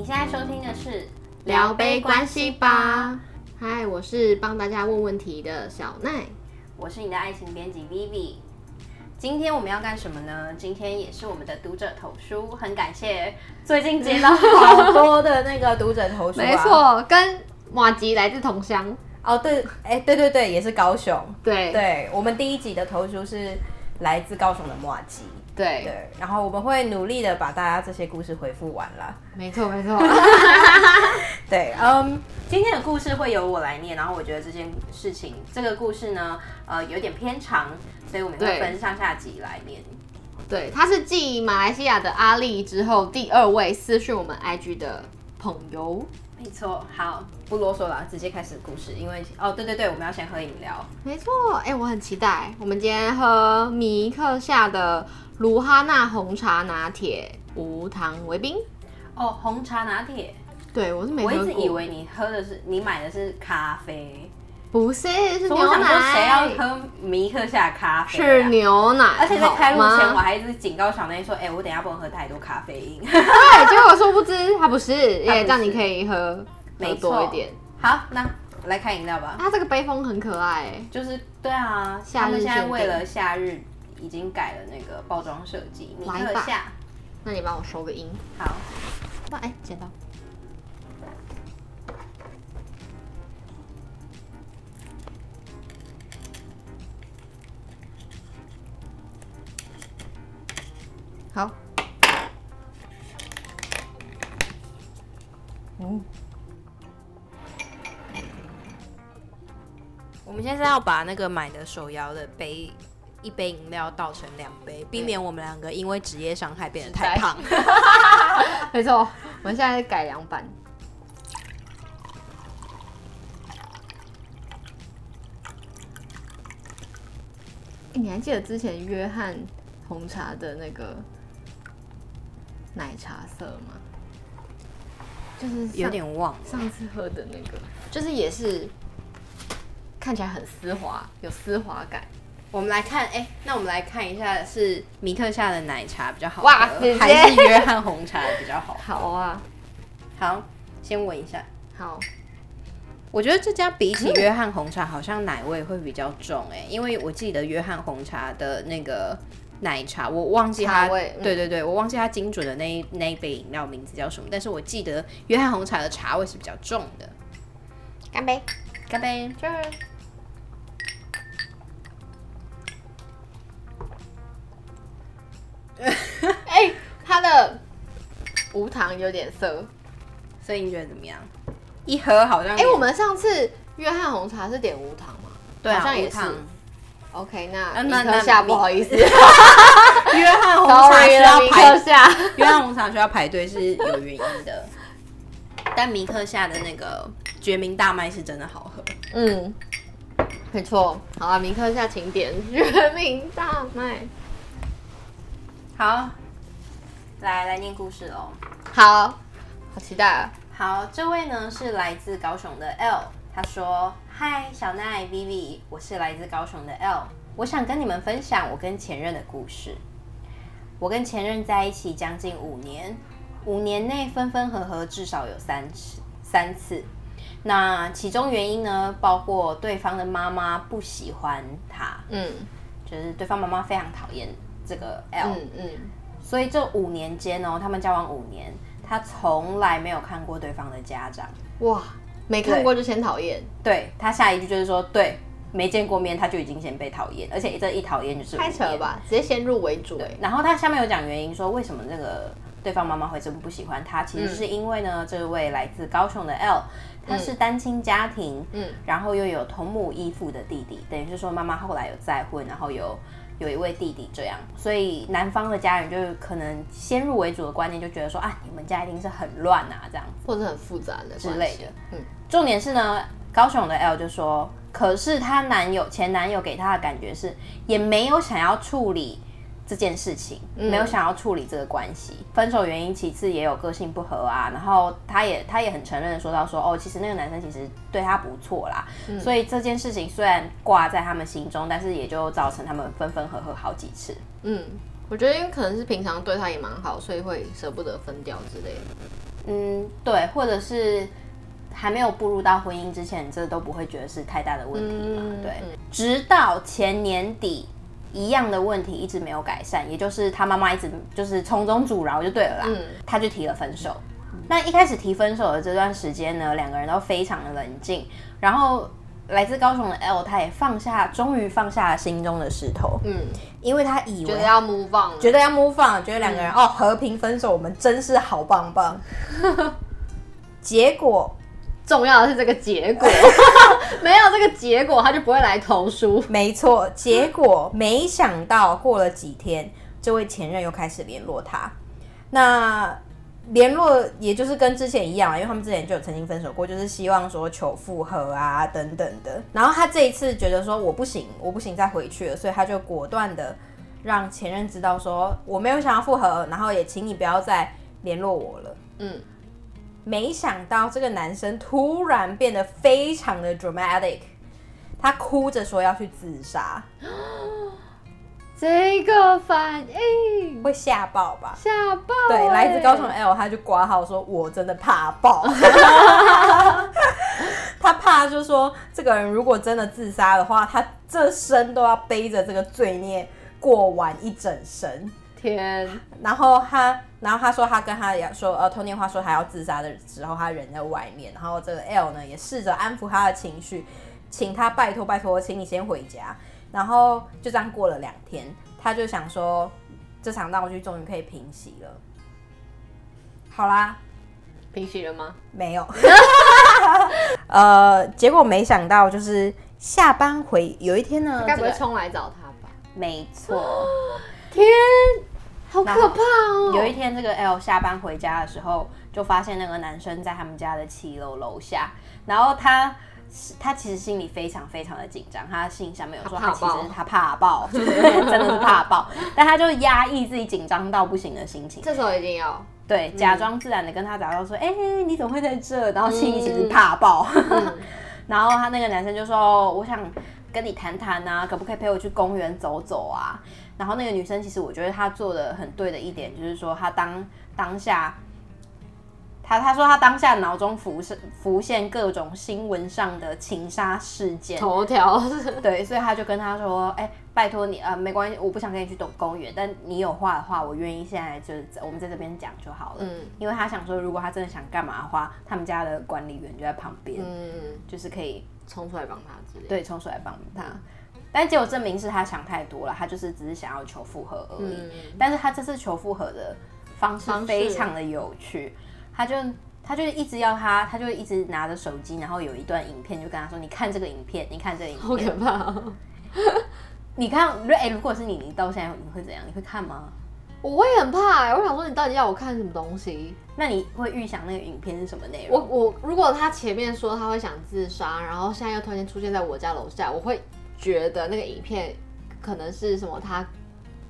你现在收听的是聊杯关系吧。嗨，我是帮大家问问题的小奈，我是你的爱情编辑 Vivi。今天我们要干什么呢？今天也是我们的读者投书，很感谢最近接到好多的那个读者投书、啊。没错，跟马吉来自同乡。哦，对，哎、欸，对对对，也是高雄。对对，我们第一集的投书是来自高雄的马吉。对对，然后我们会努力的把大家这些故事回复完了。没错没错。对，嗯，今天的故事会由我来念，然后我觉得这件事情，这个故事呢，呃，有点偏长，所以我们会分上下集来念。对，他是继马来西亚的阿丽之后第二位私讯我们 IG 的朋友。没错，好，不啰嗦了，直接开始故事。因为哦，对对对，我们要先喝饮料。没错，哎、欸，我很期待。我们今天喝米克夏的卢哈娜红茶拿铁，无糖维冰。哦，红茶拿铁。对，我是没。我一直以为你喝的是你买的是咖啡，不是，是牛奶。谁要喝迷客夏咖啡、啊？是牛奶。而且在开路前，我还一直警告小奈说：“哎、欸，我等一下不能喝太多咖啡因。”对，结果殊不知他不是，因为这样你可以喝没多一点。好，那来看饮料吧。它这个杯封很可爱，就是对啊，他们现在为了夏日已经改了那个包装设计。迷客夏，那你帮我收个音。好，那哎，剪刀。好，嗯，我们现在要把那个买的手摇的杯一杯饮料倒成两杯，避免我们两个因为职业伤害变得太胖。没错，我们现在改良版。欸，你还记得之前约翰红茶的那个？奶茶色吗？就是有点忘上次喝的那个，就是也是看起来很丝滑，有丝滑感。我们来看，哎、欸，那我们来看一下，是米特下的奶茶比较好喝，哇，还是约翰红茶比较好？好啊，好，先闻一下。好，我觉得这家比起 约翰红茶，好像奶味会比较重，哎，因为我记得约翰红茶的那个。奶茶，我忘记它，对对对，我忘记它精准的那一那一杯饮料名字叫什么，但是我记得约翰红茶的茶味是比较重的。干杯，干杯，Cheers！哎，它的无糖有点涩，所以你觉得怎么样？一盒好像……哎，我们上次约翰红茶是点无糖吗？对啊，好像也是。OK，那迷客夏不好意思，约翰红茶 需要排下，约翰红茶需要排队是有原因的，但米克夏的那个决明大麦是真的好喝。嗯，没错。好啊，米克夏请点决明大麦。好，来来念故事喽。好，好期待啊。好，这位呢是来自高雄的 L，他说。嗨，小奈 Vivi，我是来自高雄的 L，我想跟你们分享我跟前任的故事。我跟前任在一起将近五年，五年内分分合合至少有三次，三次。那其中原因呢，包括对方的妈妈不喜欢他，嗯，就是对方妈妈非常讨厌这个 L，嗯，嗯，所以这五年间哦，他们交往五年，他从来没有看过对方的家长，哇。没看过就先讨厌，对，他下一句就是说，对，没见过面他就已经先被讨厌，而且这一讨厌就是太扯了吧，直接先入为主。对，然后他下面有讲原因，说为什么那个对方妈妈会这么不喜欢他，其实是因为呢，嗯、这位来自高雄的 L，他是单亲家庭，嗯，然后又有同母异父的弟弟，等于是说妈妈后来有再婚，然后有。有一位弟弟这样，所以男方的家人就是可能先入为主的观念，就觉得说啊，你们家一定是很乱啊，这样或者很复杂的之类的。嗯，重点是呢，高雄的 L 就说，可是她男友前男友给她的感觉是，也没有想要处理。这件事情没有想要处理这个关系，嗯、分手原因其次也有个性不合啊，然后他也他也很承认的说到说哦，其实那个男生其实对他不错啦，嗯、所以这件事情虽然挂在他们心中，但是也就造成他们分分合合好几次。嗯，我觉得因为可能是平常对他也蛮好，所以会舍不得分掉之类的。嗯，对，或者是还没有步入到婚姻之前，这都不会觉得是太大的问题嘛。嗯、对，直到前年底，一样的问题一直没有改善，也就是他妈妈一直就是从中阻挠，就对了啦。嗯，他就提了分手。那一开始提分手的这段时间呢，两个人都非常的冷静。然后来自高雄的 L，他也放下，终于放下了心中的石头。嗯，因为他以为觉得要 move on，觉得要 move on，觉得两个人、嗯、哦和平分手，我们真是好棒棒。结果重要的是这个结果，没有这个结果他就不会来投书。没错，结果没想到过了几天，这位前任又开始联络他。那。联络也就是跟之前一样，因为他们之前就有曾经分手过，就是希望说求复合啊等等的。然后他这一次觉得说我不行，我不行再回去了，所以他就果断的让前任知道说我没有想要复合，然后也请你不要再联络我了。嗯，没想到这个男生突然变得非常的 dramatic，他哭着说要去自杀。这个反应会吓爆吧？吓爆！对，来自高雄 L，他就挂号说：“我真的怕爆。”他怕就是说，这个人如果真的自杀的话，他这生都要背着这个罪孽过完一整生。天！然后他，然后他说他跟他也说，呃，通电话说他要自杀的时候，他人在外面。然后这个 L 呢，也试着安抚他的情绪，请他拜托拜托，请你先回家。然后就这样过了两天，他就想说，这场闹剧终于可以平息了。好啦，平息了吗？没有。呃，结果没想到就是下班回有一天呢，该不会冲来找他吧？没错。天，好可怕哦！有一天，这个 L 下班回家的时候，就发现那个男生在他们家的七楼楼下，然后他。他其实心里非常非常的紧张，他信上面有说他其实他怕爆，就 是真的是怕爆，但他就压抑自己紧张到不行的心情。这时候一定要对，假装自然的跟他打招呼说：“哎、嗯欸，你怎么会在这？”然后心里其实怕爆。嗯、然后他那个男生就说：“我想跟你谈谈啊，可不可以陪我去公园走走啊？”然后那个女生其实我觉得她做的很对的一点就是说，她当当下。他他说他当下脑中浮现浮现各种新闻上的情杀事件头条，对，所以他就跟他说：“哎、欸，拜托你啊、呃，没关系，我不想跟你去动公园，但你有话的话，我愿意现在就是我们在这边讲就好了。”嗯，因为他想说，如果他真的想干嘛的话，他们家的管理员就在旁边，嗯，就是可以冲出来帮他之类，对，冲出来帮他。但结果证明是他想太多了，他就是只是想要求复合而已。嗯、但是他这次求复合的方式非常的有趣。他就他就一直要他，他就一直拿着手机，然后有一段影片，就跟他说：“你看这个影片，你看这个影片，好可怕哦！你看，如果哎，如果是你，你到现在你会怎样？你会看吗？我会很怕哎，我想说你到底要我看什么东西？那你会预想那个影片是什么内容？我我如果他前面说他会想自杀，然后现在又突然间出现在我家楼下，我会觉得那个影片可能是什么他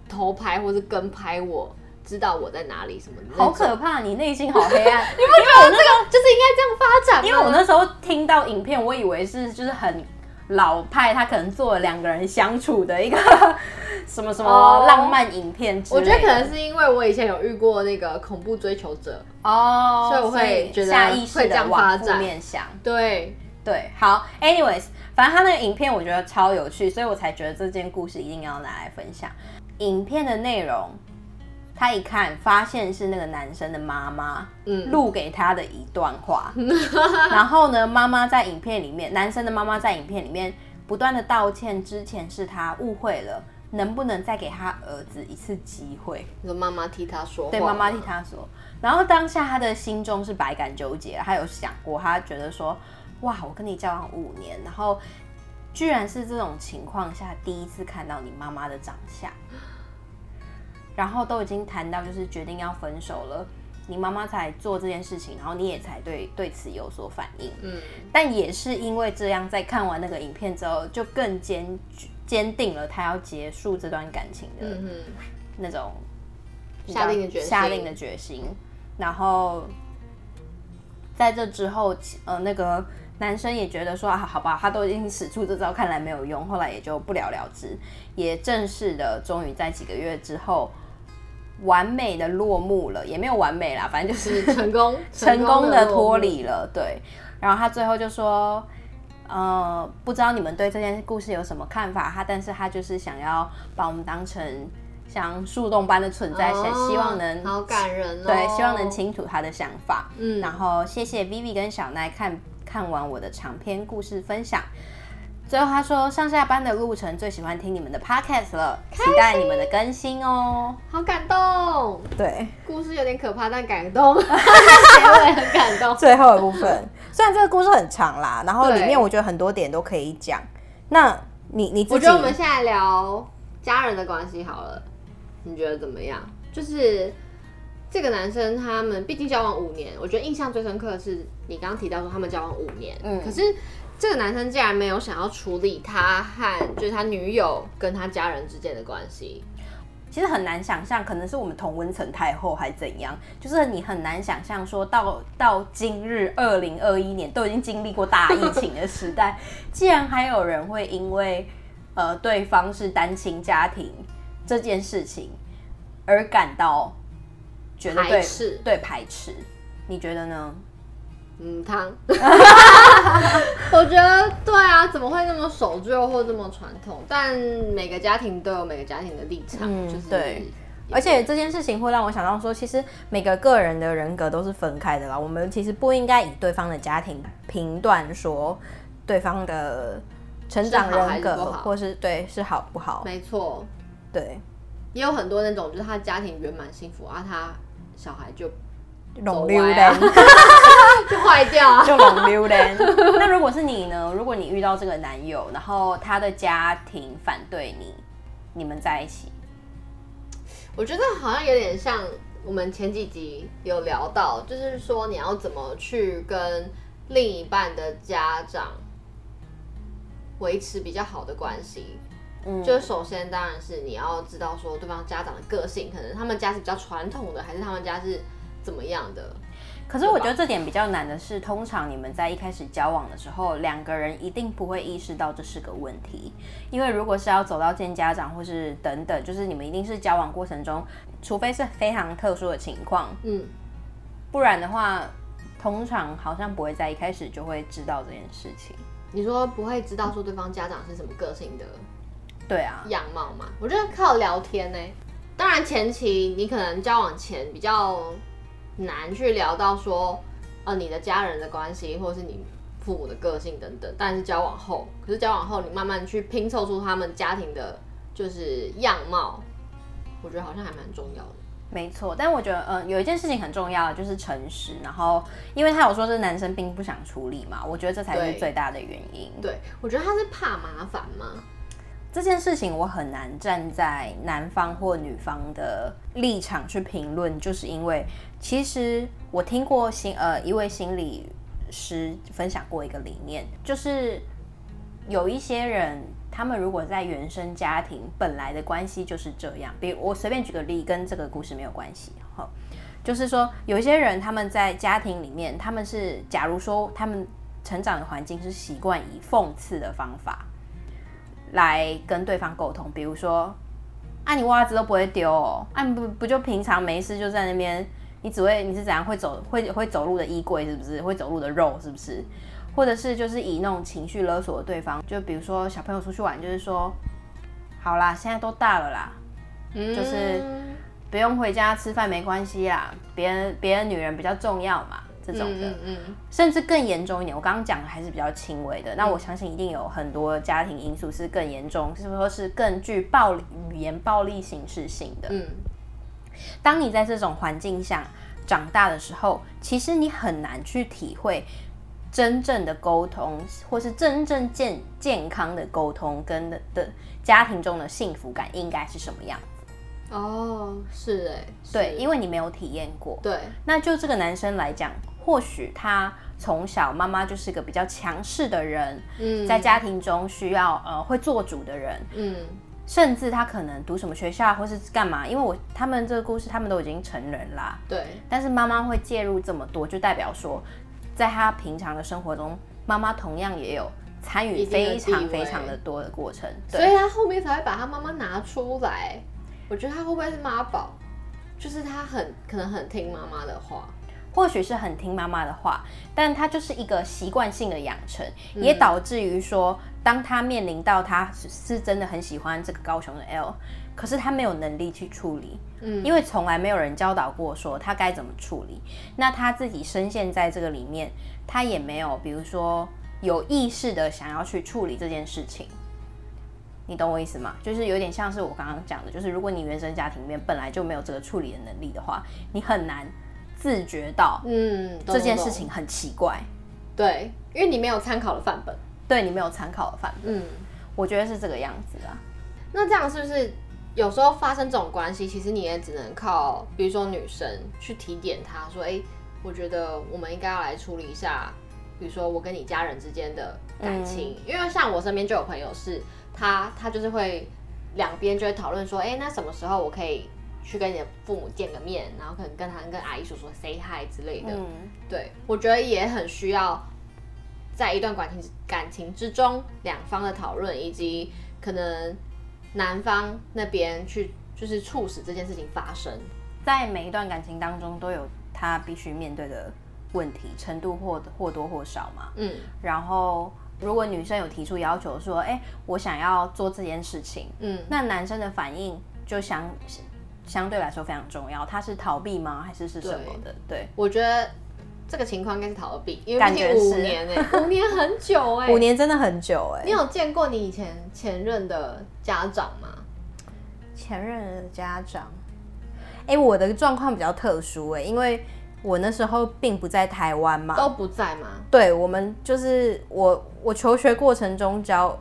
偷拍或是跟拍我。”知道我在哪里什么的？好可怕！你内心好黑暗。你不觉得我这个就是应该这样发展吗？因为我那时候听到影片，我以为是就是很老派，他可能做了两个人相处的一个 什么什么浪漫影片之类的。我觉得可能是因为我以前有遇过那个恐怖追求者哦，所以我会觉得下意识的往负面想。对对，好，anyways，反正他那个影片我觉得超有趣，所以我才觉得这件故事一定要拿来分享。影片的内容。他一看，发现是那个男生的妈妈录给他的一段话，嗯、然后呢，妈妈在影片里面，男生的妈妈在影片里面不断的道歉，之前是他误会了，能不能再给他儿子一次机会？说妈妈替他说话，对，妈妈替他说。然后当下他的心中是百感纠结，他有想过，他觉得说，哇，我跟你交往五年，然后居然是这种情况下第一次看到你妈妈的长相。然后都已经谈到就是决定要分手了，你妈妈才做这件事情，然后你也才对对此有所反应。嗯，但也是因为这样，在看完那个影片之后，就更坚坚定了他要结束这段感情的那种下定的决心。下定的决心。然后在这之后，呃，那个男生也觉得说啊，好吧，他都已经使出这招，看来没有用，后来也就不了了之，也正式的终于在几个月之后。完美的落幕了，也没有完美啦，反正就是 成功 成功的脱离了。对，然后他最后就说，呃，不知道你们对这件故事有什么看法？他，但是他就是想要把我们当成像树洞般的存在，哦、希望能好感人哦，对，希望能清楚他的想法。嗯，然后谢谢 Vivi 跟小奈看看完我的长篇故事分享。最后他说，上下班的路程最喜欢听你们的 podcast 了，期待你们的更新哦。好感动，对，故事有点可怕，但感动，结尾很感动。最后的部分，虽然这个故事很长啦，然后里面我觉得很多点都可以讲。那你你自己，我觉得我们现在聊家人的关系好了，你觉得怎么样？就是这个男生他们毕竟交往五年，我觉得印象最深刻的是你刚刚提到说他们交往五年，嗯，可是。这个男生竟然没有想要处理他和就是他女友跟他家人之间的关系，其实很难想象，可能是我们同温层太厚还是怎样，就是你很难想象说到到今日二零二一年都已经经历过大疫情的时代，竟然还有人会因为呃对方是单亲家庭这件事情而感到觉得对排斥，对排斥，你觉得呢？嗯，汤，我觉得对啊，怎么会那么守旧或这么传统？但每个家庭都有每个家庭的立场，嗯、就是对。而且这件事情会让我想到说，其实每个个人的人格都是分开的啦。我们其实不应该以对方的家庭评断说对方的成长人格，是或是对是好不好？没错，对。也有很多那种，就是他家庭圆满幸福啊，他小孩就。龙溜人 就坏掉，就龙溜人。那如果是你呢？如果你遇到这个男友，然后他的家庭反对你，你们在一起，我觉得好像有点像我们前几集有聊到，就是说你要怎么去跟另一半的家长维持比较好的关系。嗯，就首先当然是你要知道说对方家长的个性，可能他们家是比较传统的，还是他们家是。怎么样的？可是我觉得这点比较难的是，通常你们在一开始交往的时候，两个人一定不会意识到这是个问题，因为如果是要走到见家长或是等等，就是你们一定是交往过程中，除非是非常特殊的情况，嗯，不然的话，通常好像不会在一开始就会知道这件事情。你说不会知道说对方家长是什么个性的？对啊，样貌嘛，我觉得靠聊天呢。当然前期你可能交往前比较。难去聊到说，呃，你的家人的关系，或是你父母的个性等等。但是交往后，可是交往后，你慢慢去拼凑出他们家庭的，就是样貌，我觉得好像还蛮重要的。没错，但我觉得，嗯、呃，有一件事情很重要的就是诚实。然后，因为他有说这男生并不想处理嘛，我觉得这才是最大的原因。对，对，我觉得他是怕麻烦吗？这件事情我很难站在男方或女方的立场去评论，就是因为其实我听过心呃一位心理师分享过一个理念，就是有一些人他们如果在原生家庭本来的关系就是这样，比如我随便举个例，跟这个故事没有关系哈，就是说有一些人他们在家庭里面，他们是假如说他们成长的环境是习惯以讽刺的方法。来跟对方沟通，比如说，啊，你袜子都不会丢哦，啊，不不就平常没事就在那边，你只会你是怎样会走会会走路的衣柜是不是？会走路的肉是不是？或者是就是以那种情绪勒索的对方，就比如说小朋友出去玩，就是说，好啦，现在都大了啦，嗯，就是不用回家吃饭没关系啦，别人别人女人比较重要嘛。这种的，嗯嗯嗯，甚至更严重一点。我刚刚讲的还是比较轻微的，那我相信一定有很多家庭因素是更严重，是说是更具暴力语言暴力形式性的。嗯，当你在这种环境下长大的时候，其实你很难去体会真正的沟通，或是真正健健康的沟通跟的的家庭中的幸福感应该是什么样。哦，是哎，对，因为你没有体验过。对，那就这个男生来讲。或许他从小妈妈就是个比较强势的人，嗯，在家庭中需要呃会做主的人，嗯，甚至他可能读什么学校或是干嘛，因为我他们这个故事他们都已经成人啦，对，但是妈妈会介入这么多，就代表说，在他平常的生活中，妈妈同样也有参与非常非常的多的过程，所以他后面才会把他妈妈拿出来。我觉得他会不会是妈宝？就是他很可能很听妈妈的话，或许是很听妈妈的话，但他就是一个习惯性的养成，嗯、也导致于说，当他面临到他是真的很喜欢这个高雄的 L，可是他没有能力去处理，嗯，因为从来没有人教导过说他该怎么处理，那他自己深陷在这个里面，他也没有，比如说有意识的想要去处理这件事情。你懂我意思吗？就是有点像是我刚刚讲的，就是如果你原生家庭里面本来就没有这个处理的能力的话，你很难自觉到，嗯，这件事情很奇怪。对，因为你没有参考的范本，对你没有参考的范本，嗯，我觉得是这个样子啊。那这样是不是有时候发生这种关系，其实你也只能靠，比如说女生去提点他说，哎、欸，我觉得我们应该要来处理一下，比如说我跟你家人之间的感情，嗯、因为像我身边就有朋友是。他他就是会两边就会讨论说，哎、欸，那什么时候我可以去跟你的父母见个面，然后可能跟他跟阿姨叔叔 say hi 之类的。嗯，对，我觉得也很需要在一段感情感情之中，两方的讨论，以及可能男方那边去就是促使这件事情发生，在每一段感情当中都有他必须面对的问题程度或或多或少嘛。嗯，然后。如果女生有提出要求说，哎、欸，我想要做这件事情，嗯，那男生的反应就相相对来说非常重要。他是逃避吗？还是是什么的？对，对我觉得这个情况应该是逃避，因为毕竟五年哎、欸，五年很久哎、欸，五年真的很久哎、欸。你有见过你以前前任的家长吗？前任的家长，哎、欸，我的状况比较特殊哎、欸，因为。我那时候并不在台湾嘛，都不在吗？对，我们就是我，我求学过程中交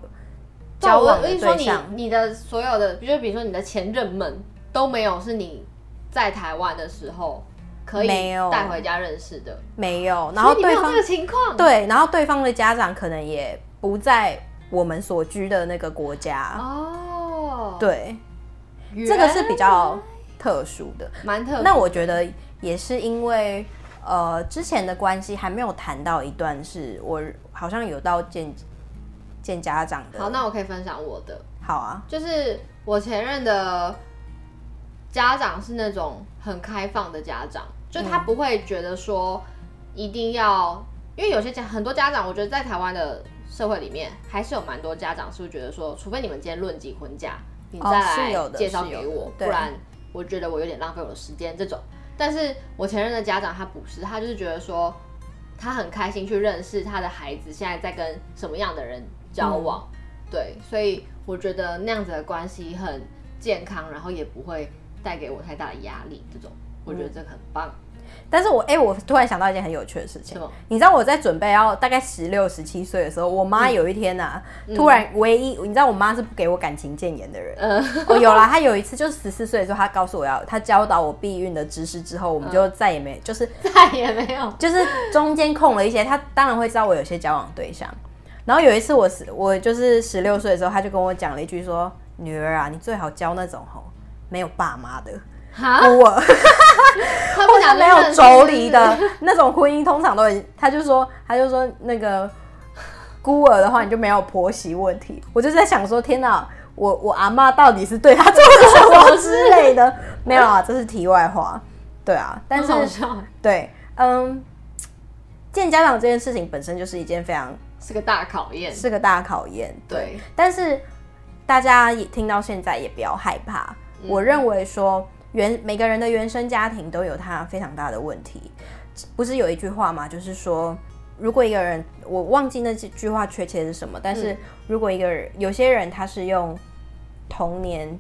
交往的对象，我跟你说，你你的所有的，比如比如说你的前任们都没有是你在台湾的时候可以带回家认识的，没有。然后对方这个情况，对，然后对方的家长可能也不在我们所居的那个国家哦。对，这个是比较特殊的，蛮特殊。那我觉得。也是因为，呃，之前的关系还没有谈到一段，是我好像有到见见家长的。好，那我可以分享我的。好啊，就是我前任的家长是那种很开放的家长，就他不会觉得说一定要，嗯、因为有些家很多家长，我觉得在台湾的社会里面，还是有蛮多家长是会觉得说，除非你们今天论及婚嫁，你再来介绍给我，不然我觉得我有点浪费我的时间这种。但是我前任的家长他不是，他就是觉得说，他很开心去认识他的孩子现在在跟什么样的人交往，嗯、对，所以我觉得那样子的关系很健康，然后也不会带给我太大的压力，这种我觉得这个很棒。但是我哎、欸，我突然想到一件很有趣的事情，你知道我在准备要大概十六、十七岁的时候，我妈有一天呐、啊，嗯、突然唯一你知道我妈是不给我感情谏言的人，嗯，我有啦，她有一次就是十四岁的时候，她告诉我要她教导我避孕的知识之后，我们就再也没就是 再也没有，就是中间空了一些，她当然会知道我有些交往对象，然后有一次我十我就是十六岁的时候，她就跟我讲了一句说，女儿啊，你最好交那种吼没有爸妈的。孤儿，他不想没有妯娌的 那种婚姻，通常都很，他就说，他就说那个孤儿的话，你就没有婆媳问题。我就在想说，天哪，我我阿妈到底是对他做了什么之类的？没有啊，这是题外话。对啊，但是对，嗯，见家长这件事情本身就是一件非常是个大考验，是个大考验。对，但是大家也听到现在也不要害怕。我认为说。原每个人的原生家庭都有他非常大的问题，不是有一句话吗？就是说，如果一个人，我忘记那句话确切是什么，但是如果一个人，有些人他是用童年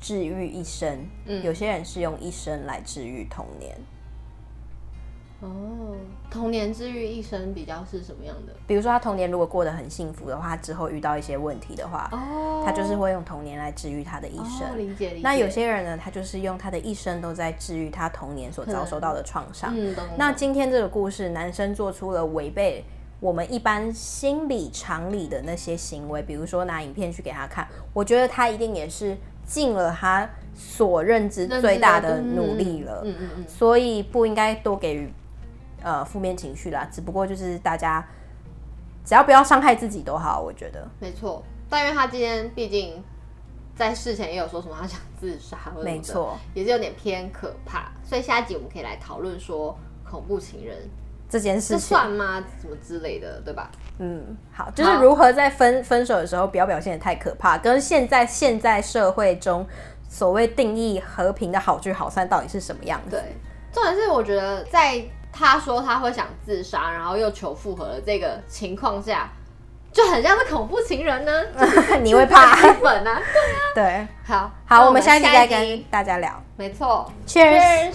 治愈一生，嗯，有些人是用一生来治愈童年。哦，童年治愈一生比较是什么样的？比如说他童年如果过得很幸福的话，他之后遇到一些问题的话，哦，他就是会用童年来治愈他的一生。哦，理解理解。那有些人呢，他就是用他的一生都在治愈他童年所遭受到的创伤。嗯，那今天这个故事，男生做出了违背我们一般心理常理的那些行为，比如说拿影片去给他看，我觉得他一定也是尽了他所认知最大的努力了。嗯嗯嗯。所以不应该多给予。呃，负面情绪啦，只不过就是大家只要不要伤害自己都好，我觉得没错。但因为他今天毕竟在事前也有说什么他想自杀，没错，也是有点偏可怕。所以下一集我们可以来讨论说恐怖情人这件事情，算吗？什么之类的，对吧？嗯，好，就是如何在分分手的时候不要表现的太可怕，跟现在现在社会中所谓定义和平的好聚好散到底是什么样子？对，重点是我觉得在他说他会想自杀，然后又求复合的这个情况下。就很像是恐怖情人呢，你会怕粉啊？对啊，对，好好，我们下一集再跟大家聊。没错，Cheers。